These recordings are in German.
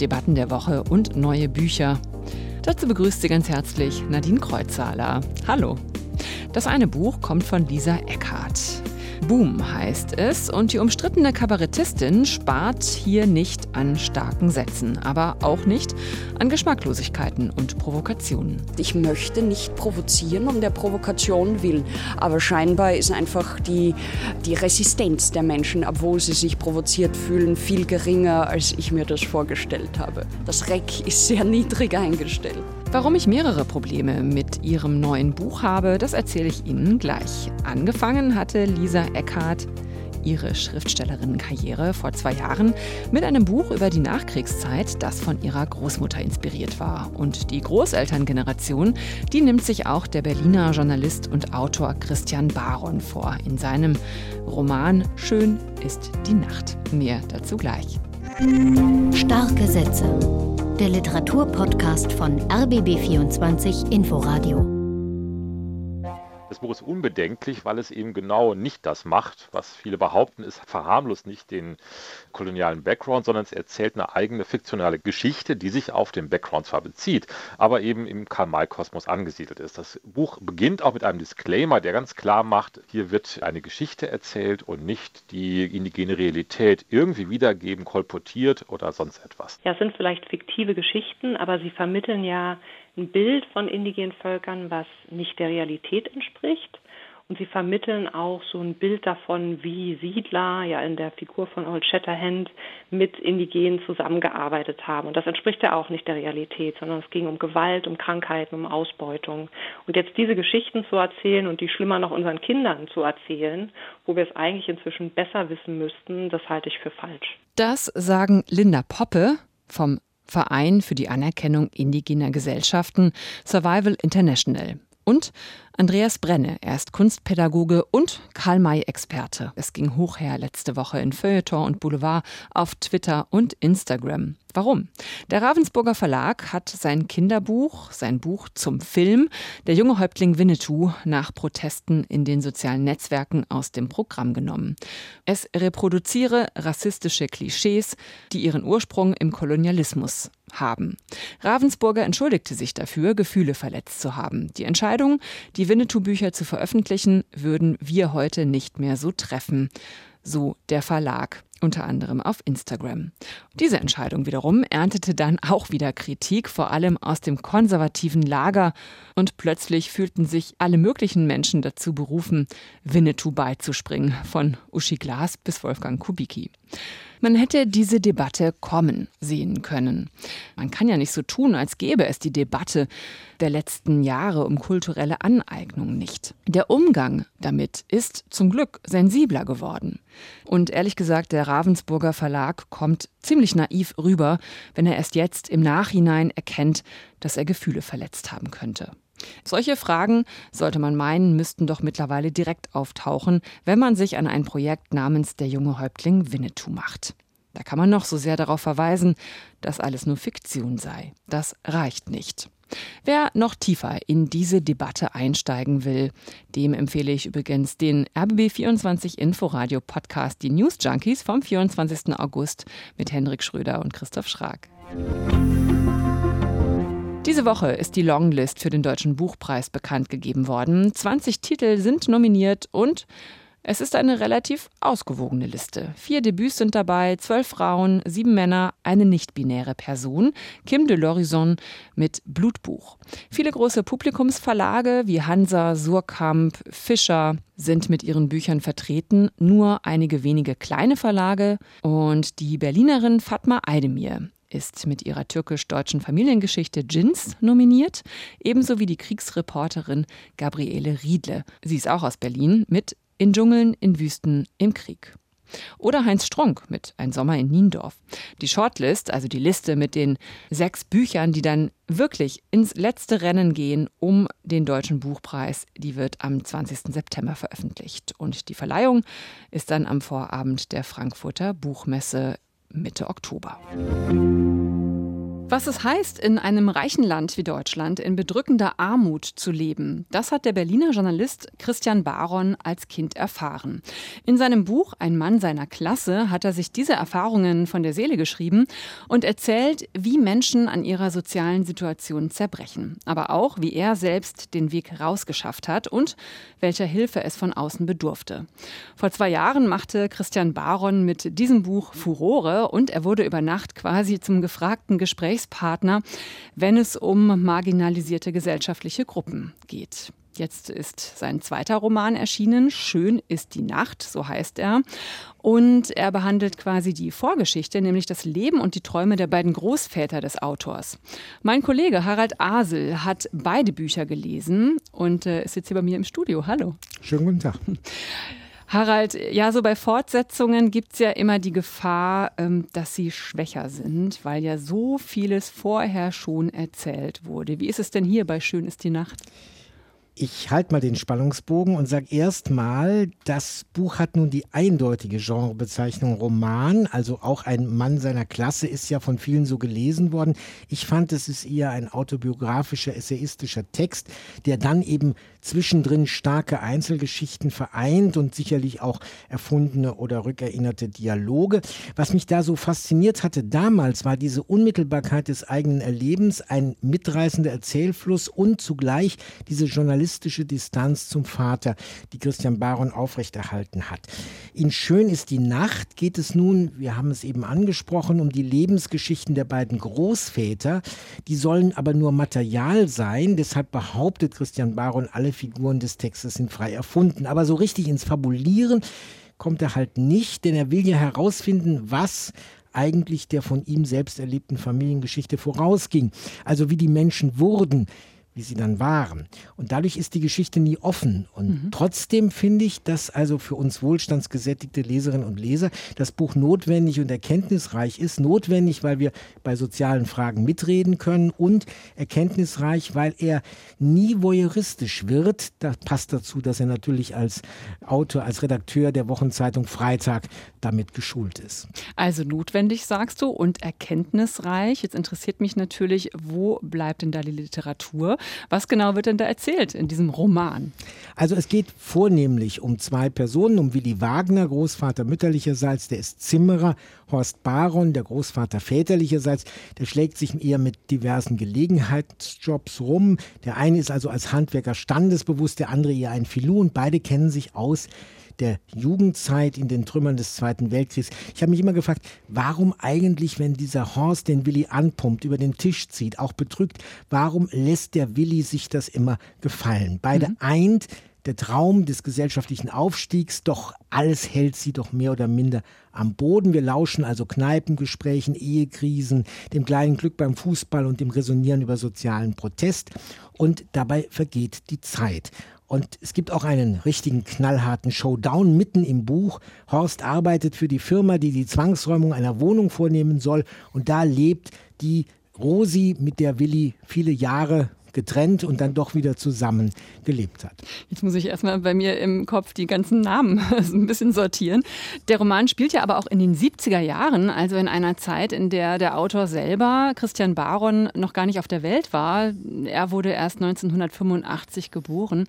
Debatten der Woche und neue Bücher. Dazu begrüßt sie ganz herzlich Nadine Kreuzhaler. Hallo. Das eine Buch kommt von Lisa Eckhardt. Boom heißt es und die umstrittene Kabarettistin spart hier nicht an starken Sätzen, aber auch nicht an Geschmacklosigkeiten und Provokationen. Ich möchte nicht provozieren um der Provokation willen, aber scheinbar ist einfach die, die Resistenz der Menschen, obwohl sie sich provoziert fühlen, viel geringer, als ich mir das vorgestellt habe. Das Reck ist sehr niedrig eingestellt. Warum ich mehrere Probleme mit ihrem neuen Buch habe, das erzähle ich Ihnen gleich. Angefangen hatte Lisa Eckhardt ihre Schriftstellerinnenkarriere vor zwei Jahren mit einem Buch über die Nachkriegszeit, das von ihrer Großmutter inspiriert war. Und die Großelterngeneration, die nimmt sich auch der Berliner Journalist und Autor Christian Baron vor in seinem Roman Schön ist die Nacht. Mehr dazu gleich. Starke Sätze der Literaturpodcast von RBB24 Inforadio. Das Buch ist unbedenklich, weil es eben genau nicht das macht, was viele behaupten. Es verharmlost nicht den kolonialen Background, sondern es erzählt eine eigene fiktionale Geschichte, die sich auf den Background zwar bezieht, aber eben im Karl-May-Kosmos angesiedelt ist. Das Buch beginnt auch mit einem Disclaimer, der ganz klar macht, hier wird eine Geschichte erzählt und nicht die indigene Realität irgendwie wiedergeben, kolportiert oder sonst etwas. Ja, es sind vielleicht fiktive Geschichten, aber sie vermitteln ja ein Bild von indigenen Völkern, was nicht der Realität entspricht. Und sie vermitteln auch so ein Bild davon, wie Siedler ja in der Figur von Old Shatterhand mit Indigenen zusammengearbeitet haben. Und das entspricht ja auch nicht der Realität, sondern es ging um Gewalt, um Krankheiten, um Ausbeutung. Und jetzt diese Geschichten zu erzählen und die schlimmer noch unseren Kindern zu erzählen, wo wir es eigentlich inzwischen besser wissen müssten, das halte ich für falsch. Das sagen Linda Poppe vom Verein für die Anerkennung indigener Gesellschaften Survival International. Und Andreas Brenne, er ist Kunstpädagoge und Karl-May-Experte. Es ging hoch her letzte Woche in Feuilleton und Boulevard, auf Twitter und Instagram. Warum? Der Ravensburger Verlag hat sein Kinderbuch, sein Buch zum Film Der junge Häuptling Winnetou nach Protesten in den sozialen Netzwerken aus dem Programm genommen. Es reproduziere rassistische Klischees, die ihren Ursprung im Kolonialismus haben. Ravensburger entschuldigte sich dafür, Gefühle verletzt zu haben. Die Entscheidung, die Winnetou-Bücher zu veröffentlichen, würden wir heute nicht mehr so treffen, so der Verlag unter anderem auf Instagram. Diese Entscheidung wiederum erntete dann auch wieder Kritik, vor allem aus dem konservativen Lager, und plötzlich fühlten sich alle möglichen Menschen dazu berufen, Winnetou beizuspringen, von Uschi Glas bis Wolfgang Kubicki. Man hätte diese Debatte kommen sehen können. Man kann ja nicht so tun, als gäbe es die Debatte der letzten Jahre um kulturelle Aneignung nicht. Der Umgang damit ist zum Glück sensibler geworden. Und ehrlich gesagt, der Ravensburger Verlag kommt ziemlich naiv rüber, wenn er erst jetzt im Nachhinein erkennt, dass er Gefühle verletzt haben könnte. Solche Fragen, sollte man meinen, müssten doch mittlerweile direkt auftauchen, wenn man sich an ein Projekt namens Der junge Häuptling Winnetou macht. Da kann man noch so sehr darauf verweisen, dass alles nur Fiktion sei. Das reicht nicht. Wer noch tiefer in diese Debatte einsteigen will, dem empfehle ich übrigens den RBB24 Inforadio Podcast Die News Junkies vom 24. August mit Hendrik Schröder und Christoph Schrag. Diese Woche ist die Longlist für den Deutschen Buchpreis bekannt gegeben worden. 20 Titel sind nominiert und es ist eine relativ ausgewogene Liste. Vier Debüts sind dabei, zwölf Frauen, sieben Männer, eine nicht-binäre Person, Kim de l'Horizon mit Blutbuch. Viele große Publikumsverlage wie Hansa, Surkamp, Fischer sind mit ihren Büchern vertreten, nur einige wenige kleine Verlage und die Berlinerin Fatma Aydemir ist mit ihrer türkisch-deutschen Familiengeschichte Jins nominiert, ebenso wie die Kriegsreporterin Gabriele Riedle. Sie ist auch aus Berlin mit In Dschungeln, in Wüsten, im Krieg. Oder Heinz Strunk mit Ein Sommer in Niendorf. Die Shortlist, also die Liste mit den sechs Büchern, die dann wirklich ins letzte Rennen gehen um den Deutschen Buchpreis, die wird am 20. September veröffentlicht. Und die Verleihung ist dann am Vorabend der Frankfurter Buchmesse Mitte Oktober. Was es heißt, in einem reichen Land wie Deutschland in bedrückender Armut zu leben, das hat der Berliner Journalist Christian Baron als Kind erfahren. In seinem Buch Ein Mann seiner Klasse hat er sich diese Erfahrungen von der Seele geschrieben und erzählt, wie Menschen an ihrer sozialen Situation zerbrechen, aber auch, wie er selbst den Weg rausgeschafft hat und welcher Hilfe es von außen bedurfte. Vor zwei Jahren machte Christian Baron mit diesem Buch Furore und er wurde über Nacht quasi zum gefragten Gespräch Gesprächspartner, wenn es um marginalisierte gesellschaftliche Gruppen geht. Jetzt ist sein zweiter Roman erschienen, Schön ist die Nacht, so heißt er. Und er behandelt quasi die Vorgeschichte, nämlich das Leben und die Träume der beiden Großväter des Autors. Mein Kollege Harald Asel hat beide Bücher gelesen und äh, ist jetzt hier bei mir im Studio. Hallo. Schönen guten Tag. Harald, ja, so bei Fortsetzungen gibt es ja immer die Gefahr, ähm, dass sie schwächer sind, weil ja so vieles vorher schon erzählt wurde. Wie ist es denn hier bei Schön ist die Nacht? Ich halte mal den Spannungsbogen und sage erstmal, das Buch hat nun die eindeutige Genrebezeichnung Roman, also auch ein Mann seiner Klasse ist ja von vielen so gelesen worden. Ich fand, es ist eher ein autobiografischer, essayistischer Text, der dann eben zwischendrin starke Einzelgeschichten vereint und sicherlich auch erfundene oder rückerinnerte Dialoge. Was mich da so fasziniert hatte damals, war diese Unmittelbarkeit des eigenen Erlebens, ein mitreißender Erzählfluss und zugleich diese journalistische Distanz zum Vater, die Christian Baron aufrechterhalten hat. In Schön ist die Nacht geht es nun, wir haben es eben angesprochen, um die Lebensgeschichten der beiden Großväter. Die sollen aber nur Material sein. Deshalb behauptet Christian Baron, alle Figuren des Textes sind frei erfunden. Aber so richtig ins Fabulieren kommt er halt nicht, denn er will ja herausfinden, was eigentlich der von ihm selbst erlebten Familiengeschichte vorausging. Also wie die Menschen wurden, wie sie dann waren. Und dadurch ist die Geschichte nie offen. Und mhm. trotzdem finde ich, dass also für uns wohlstandsgesättigte Leserinnen und Leser das Buch notwendig und erkenntnisreich ist. Notwendig, weil wir bei sozialen Fragen mitreden können und erkenntnisreich, weil er nie voyeuristisch wird. Das passt dazu, dass er natürlich als Autor, als Redakteur der Wochenzeitung Freitag damit geschult ist. Also notwendig, sagst du, und erkenntnisreich. Jetzt interessiert mich natürlich, wo bleibt denn da die Literatur? Was genau wird denn da erzählt in diesem Roman? Also es geht vornehmlich um zwei Personen, um Willi Wagner, Großvater mütterlicherseits, der ist Zimmerer, Horst Baron, der Großvater väterlicherseits, der schlägt sich eher mit diversen Gelegenheitsjobs rum. Der eine ist also als Handwerker standesbewusst, der andere eher ein Filou und beide kennen sich aus der Jugendzeit in den Trümmern des Zweiten Weltkriegs. Ich habe mich immer gefragt, warum eigentlich, wenn dieser Horst den Willi anpumpt, über den Tisch zieht, auch betrügt, warum lässt der Willi sich das immer gefallen? Beide mhm. eint der Traum des gesellschaftlichen Aufstiegs, doch alles hält sie doch mehr oder minder am Boden. Wir lauschen also Kneipengesprächen, Ehekrisen, dem kleinen Glück beim Fußball und dem Resonieren über sozialen Protest. Und dabei vergeht die Zeit. Und es gibt auch einen richtigen knallharten Showdown mitten im Buch. Horst arbeitet für die Firma, die die Zwangsräumung einer Wohnung vornehmen soll. Und da lebt die Rosi, mit der Willi viele Jahre getrennt und dann doch wieder zusammen gelebt hat. Jetzt muss ich erstmal bei mir im Kopf die ganzen Namen ein bisschen sortieren. Der Roman spielt ja aber auch in den 70er Jahren, also in einer Zeit, in der der Autor selber, Christian Baron, noch gar nicht auf der Welt war. Er wurde erst 1985 geboren.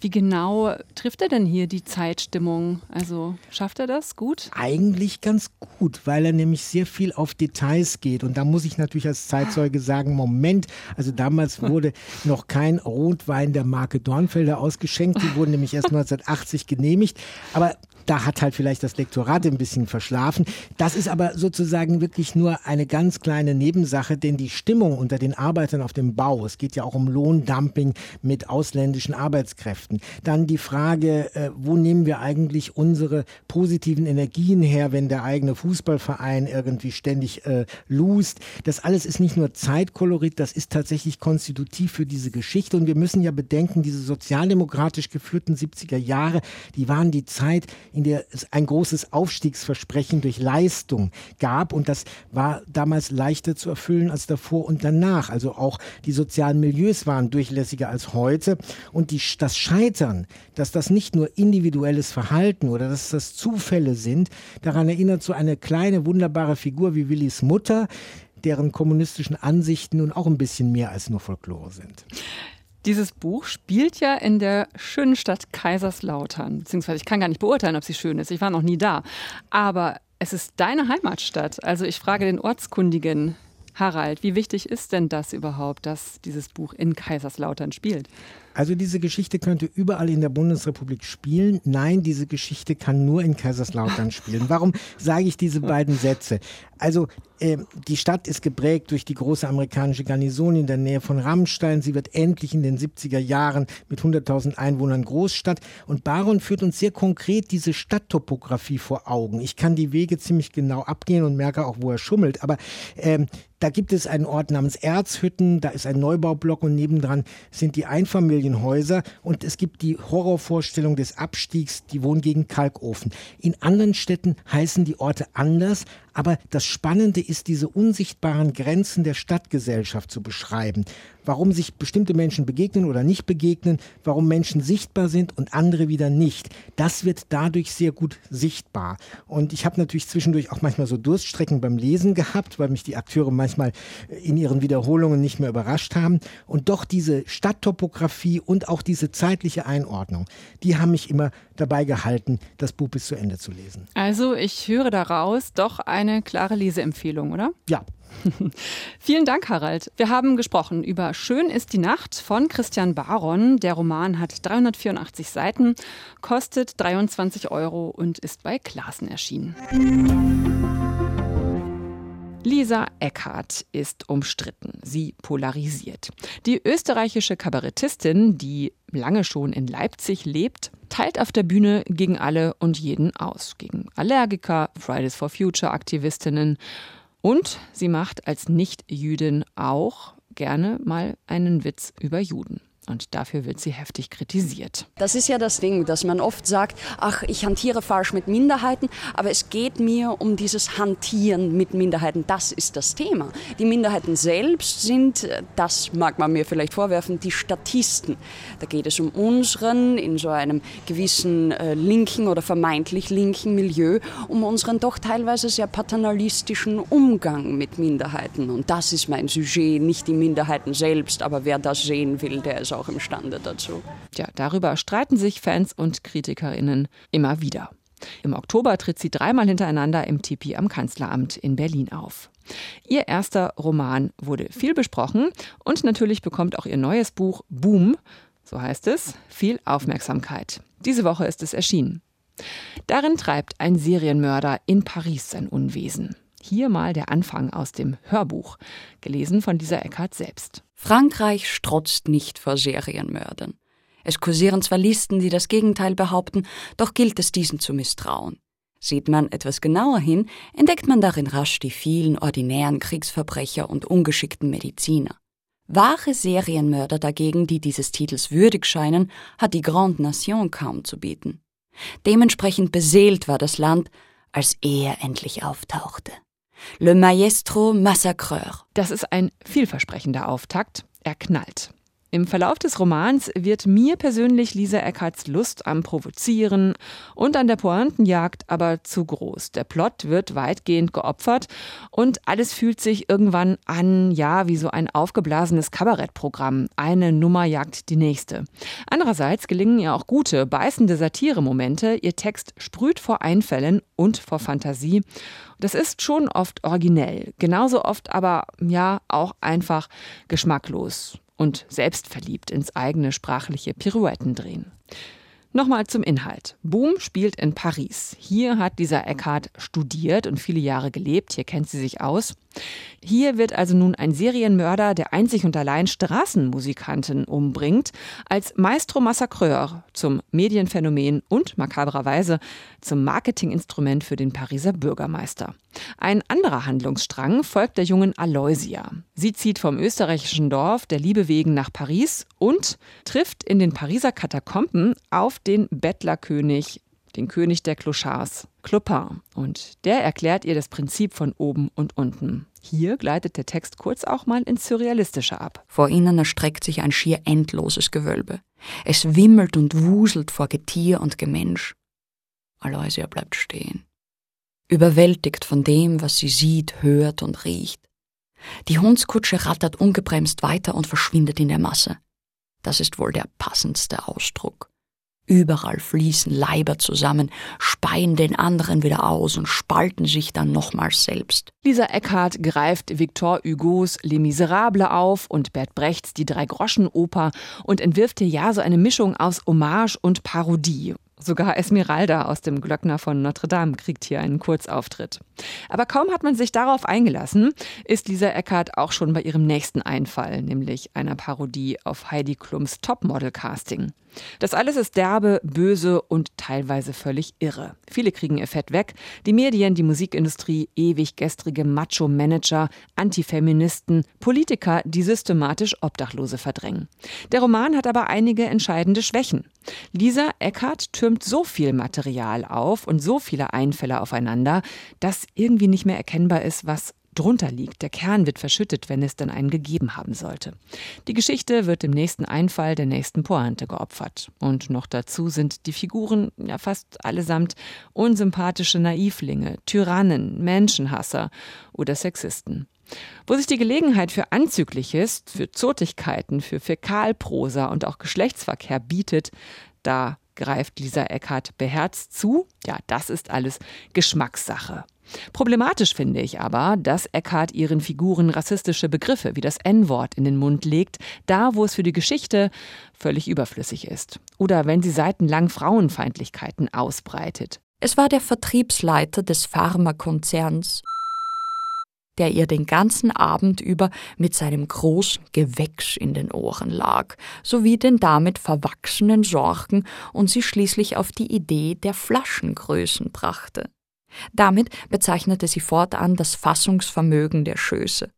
Wie genau trifft er denn hier die Zeitstimmung? Also schafft er das gut? Eigentlich ganz gut, weil er nämlich sehr viel auf Details geht. Und da muss ich natürlich als Zeitzeuge sagen, Moment, also damals wurde noch kein Rotwein der Marke Dornfelder ausgeschenkt. Die wurden nämlich erst 1980 genehmigt. Aber da hat halt vielleicht das Lektorat ein bisschen verschlafen. Das ist aber sozusagen wirklich nur eine ganz kleine Nebensache, denn die Stimmung unter den Arbeitern auf dem Bau, es geht ja auch um Lohndumping mit ausländischen Arbeitskräften. Dann die Frage, äh, wo nehmen wir eigentlich unsere positiven Energien her, wenn der eigene Fußballverein irgendwie ständig äh, lust. Das alles ist nicht nur Zeitkolorit, das ist tatsächlich konstitutiv für diese Geschichte. Und wir müssen ja bedenken, diese sozialdemokratisch geführten 70er Jahre, die waren die Zeit, der es ein großes Aufstiegsversprechen durch Leistung gab. Und das war damals leichter zu erfüllen als davor und danach. Also auch die sozialen Milieus waren durchlässiger als heute. Und die, das Scheitern, dass das nicht nur individuelles Verhalten oder dass das Zufälle sind, daran erinnert so eine kleine, wunderbare Figur wie Willis Mutter, deren kommunistischen Ansichten nun auch ein bisschen mehr als nur Folklore sind. Dieses Buch spielt ja in der schönen Stadt Kaiserslautern. Beziehungsweise ich kann gar nicht beurteilen, ob sie schön ist. Ich war noch nie da. Aber es ist deine Heimatstadt. Also ich frage den Ortskundigen Harald, wie wichtig ist denn das überhaupt, dass dieses Buch in Kaiserslautern spielt? Also diese Geschichte könnte überall in der Bundesrepublik spielen. Nein, diese Geschichte kann nur in Kaiserslautern spielen. Warum sage ich diese beiden Sätze? Also äh, die Stadt ist geprägt durch die große amerikanische Garnison in der Nähe von Rammstein. Sie wird endlich in den 70er Jahren mit 100.000 Einwohnern Großstadt. Und Baron führt uns sehr konkret diese Stadttopographie vor Augen. Ich kann die Wege ziemlich genau abgehen und merke auch, wo er schummelt. Aber ähm, da gibt es einen Ort namens Erzhütten, da ist ein Neubaublock und nebendran sind die Einfamilienhäuser und es gibt die Horrorvorstellung des Abstiegs, die wohnen gegen Kalkofen. In anderen Städten heißen die Orte anders, aber das Spannende ist, diese unsichtbaren Grenzen der Stadtgesellschaft zu beschreiben. Warum sich bestimmte Menschen begegnen oder nicht begegnen, warum Menschen sichtbar sind und andere wieder nicht. Das wird dadurch sehr gut sichtbar. Und ich habe natürlich zwischendurch auch manchmal so Durststrecken beim Lesen gehabt, weil mich die Akteure manchmal in ihren Wiederholungen nicht mehr überrascht haben. Und doch diese Stadttopographie und auch diese zeitliche Einordnung, die haben mich immer dabei gehalten, das Buch bis zu Ende zu lesen. Also ich höre daraus doch eine klare Leseempfehlung, oder? Ja. Vielen Dank, Harald. Wir haben gesprochen über Schön ist die Nacht von Christian Baron. Der Roman hat 384 Seiten, kostet 23 Euro und ist bei Klassen erschienen. Lisa Eckhardt ist umstritten. Sie polarisiert. Die österreichische Kabarettistin, die lange schon in Leipzig lebt, teilt auf der Bühne gegen alle und jeden aus. Gegen Allergiker, Fridays for Future Aktivistinnen. Und sie macht als Nicht-Jüdin auch gerne mal einen Witz über Juden. Und dafür wird sie heftig kritisiert. Das ist ja das Ding, dass man oft sagt, ach, ich hantiere falsch mit Minderheiten, aber es geht mir um dieses Hantieren mit Minderheiten. Das ist das Thema. Die Minderheiten selbst sind, das mag man mir vielleicht vorwerfen, die Statisten. Da geht es um unseren, in so einem gewissen äh, linken oder vermeintlich linken Milieu, um unseren doch teilweise sehr paternalistischen Umgang mit Minderheiten. Und das ist mein Sujet, nicht die Minderheiten selbst, aber wer das sehen will, der ist auch auch imstande dazu. Ja, darüber streiten sich Fans und KritikerInnen immer wieder. Im Oktober tritt sie dreimal hintereinander im Tipi am Kanzleramt in Berlin auf. Ihr erster Roman wurde viel besprochen und natürlich bekommt auch ihr neues Buch Boom, so heißt es, viel Aufmerksamkeit. Diese Woche ist es erschienen. Darin treibt ein Serienmörder in Paris sein Unwesen. Hier mal der Anfang aus dem Hörbuch, gelesen von Lisa Eckhardt selbst. Frankreich strotzt nicht vor Serienmördern. Es kursieren zwar Listen, die das Gegenteil behaupten, doch gilt es diesen zu misstrauen. Sieht man etwas genauer hin, entdeckt man darin rasch die vielen ordinären Kriegsverbrecher und ungeschickten Mediziner. Wahre Serienmörder dagegen, die dieses Titels würdig scheinen, hat die Grande Nation kaum zu bieten. Dementsprechend beseelt war das Land, als er endlich auftauchte. Le Maestro Massacreur. Das ist ein vielversprechender Auftakt. Er knallt. Im Verlauf des Romans wird mir persönlich Lisa Eckarts Lust am Provozieren und an der Pointenjagd aber zu groß. Der Plot wird weitgehend geopfert und alles fühlt sich irgendwann an, ja, wie so ein aufgeblasenes Kabarettprogramm. Eine Nummer jagt die nächste. Andererseits gelingen ihr auch gute, beißende Satiremomente. Ihr Text sprüht vor Einfällen und vor Fantasie. Das ist schon oft originell, genauso oft aber ja auch einfach geschmacklos und selbstverliebt ins eigene sprachliche Pirouetten drehen. Nochmal zum Inhalt. Boom spielt in Paris. Hier hat dieser Eckhart studiert und viele Jahre gelebt. Hier kennt sie sich aus. Hier wird also nun ein Serienmörder, der einzig und allein Straßenmusikanten umbringt, als Maestro Massacreur zum Medienphänomen und makabrerweise zum Marketinginstrument für den Pariser Bürgermeister. Ein anderer Handlungsstrang folgt der jungen Aloysia. Sie zieht vom österreichischen Dorf der Liebe wegen nach Paris und trifft in den Pariser Katakomben auf den Bettlerkönig den König der Clochards, Clopin. Und der erklärt ihr das Prinzip von oben und unten. Hier gleitet der Text kurz auch mal ins Surrealistische ab. Vor ihnen erstreckt sich ein schier endloses Gewölbe. Es wimmelt und wuselt vor Getier und Gemensch. Aloysia bleibt stehen. Überwältigt von dem, was sie sieht, hört und riecht. Die Hundskutsche rattert ungebremst weiter und verschwindet in der Masse. Das ist wohl der passendste Ausdruck. Überall fließen Leiber zusammen, speien den anderen wieder aus und spalten sich dann nochmals selbst. Lisa Eckhardt greift Victor Hugos Les Miserables auf und Bert Brechts Die Drei-Groschen-Oper und entwirft hier ja so eine Mischung aus Hommage und Parodie. Sogar Esmeralda aus dem Glöckner von Notre Dame kriegt hier einen Kurzauftritt. Aber kaum hat man sich darauf eingelassen, ist Lisa Eckert auch schon bei ihrem nächsten Einfall, nämlich einer Parodie auf Heidi Klums Topmodel-Casting. Das alles ist derbe, böse und teilweise völlig irre. Viele kriegen ihr Fett weg. Die Medien, die Musikindustrie, ewig gestrige Macho-Manager, Antifeministen, Politiker, die systematisch Obdachlose verdrängen. Der Roman hat aber einige entscheidende Schwächen. Lisa Eckhardt türmt so viel Material auf und so viele Einfälle aufeinander, dass irgendwie nicht mehr erkennbar ist, was drunter liegt. Der Kern wird verschüttet, wenn es denn einen gegeben haben sollte. Die Geschichte wird dem nächsten Einfall der nächsten Pointe geopfert. Und noch dazu sind die Figuren ja fast allesamt unsympathische Naivlinge, Tyrannen, Menschenhasser oder Sexisten. Wo sich die Gelegenheit für Anzügliches, für Zotigkeiten, für Fäkalprosa und auch Geschlechtsverkehr bietet, da greift Lisa Eckhardt beherzt zu. Ja, das ist alles Geschmackssache. Problematisch finde ich aber, dass Eckhart ihren Figuren rassistische Begriffe wie das N-Wort in den Mund legt, da wo es für die Geschichte völlig überflüssig ist. Oder wenn sie seitenlang Frauenfeindlichkeiten ausbreitet. Es war der Vertriebsleiter des Pharmakonzerns, der ihr den ganzen Abend über mit seinem großen Gewächs in den Ohren lag, sowie den damit verwachsenen Sorgen und sie schließlich auf die Idee der Flaschengrößen brachte. Damit bezeichnete sie fortan das Fassungsvermögen der Schöße.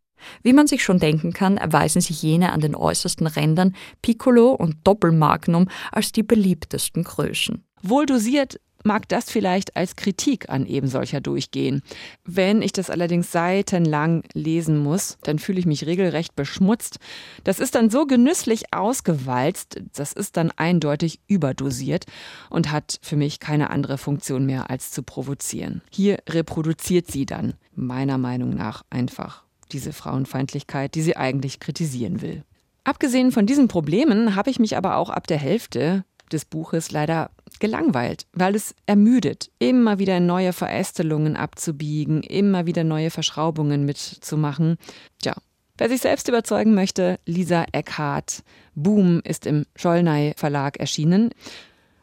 Wie man sich schon denken kann, erweisen sich jene an den äußersten Rändern Piccolo und Doppelmagnum als die beliebtesten Größen. Wohl dosiert mag das vielleicht als Kritik an eben solcher durchgehen. Wenn ich das allerdings seitenlang lesen muss, dann fühle ich mich regelrecht beschmutzt. Das ist dann so genüsslich ausgewalzt, das ist dann eindeutig überdosiert und hat für mich keine andere Funktion mehr als zu provozieren. Hier reproduziert sie dann, meiner Meinung nach, einfach diese Frauenfeindlichkeit, die sie eigentlich kritisieren will. Abgesehen von diesen Problemen habe ich mich aber auch ab der Hälfte des Buches leider gelangweilt, weil es ermüdet, immer wieder neue Verästelungen abzubiegen, immer wieder neue Verschraubungen mitzumachen. Tja, wer sich selbst überzeugen möchte, Lisa Eckhardt. Boom ist im Schollnei Verlag erschienen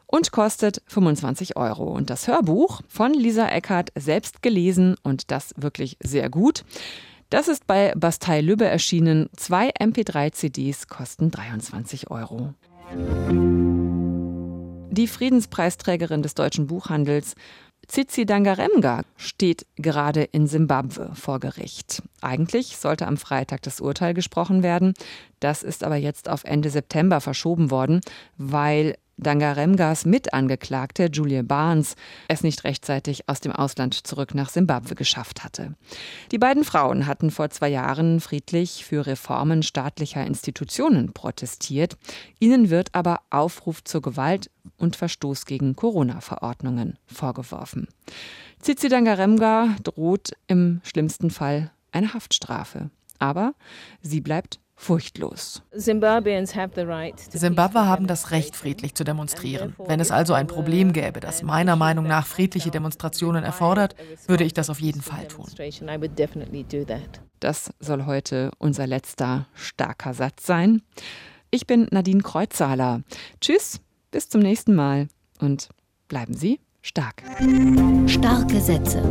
und kostet 25 Euro. Und das Hörbuch von Lisa Eckhardt selbst gelesen und das wirklich sehr gut. Das ist bei Bastei Lübbe erschienen. Zwei MP3-CDs kosten 23 Euro. Die Friedenspreisträgerin des deutschen Buchhandels Tsitsi Dangaremga steht gerade in Simbabwe vor Gericht. Eigentlich sollte am Freitag das Urteil gesprochen werden. Das ist aber jetzt auf Ende September verschoben worden, weil Dangaremgas Mitangeklagte Julia Barnes es nicht rechtzeitig aus dem Ausland zurück nach Simbabwe geschafft hatte. Die beiden Frauen hatten vor zwei Jahren friedlich für Reformen staatlicher Institutionen protestiert. Ihnen wird aber Aufruf zur Gewalt und Verstoß gegen Corona-Verordnungen vorgeworfen. Tsitsi Dangaremga droht im schlimmsten Fall eine Haftstrafe. Aber sie bleibt furchtlos. Simbabwe haben das Recht, friedlich zu demonstrieren. Wenn es also ein Problem gäbe, das meiner Meinung nach friedliche Demonstrationen erfordert, würde ich das auf jeden Fall tun. Das soll heute unser letzter starker Satz sein. Ich bin Nadine Kreuzhaler. Tschüss, bis zum nächsten Mal und bleiben Sie stark. Starke Sätze.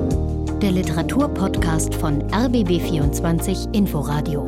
Der Literaturpodcast von RBB24 Inforadio.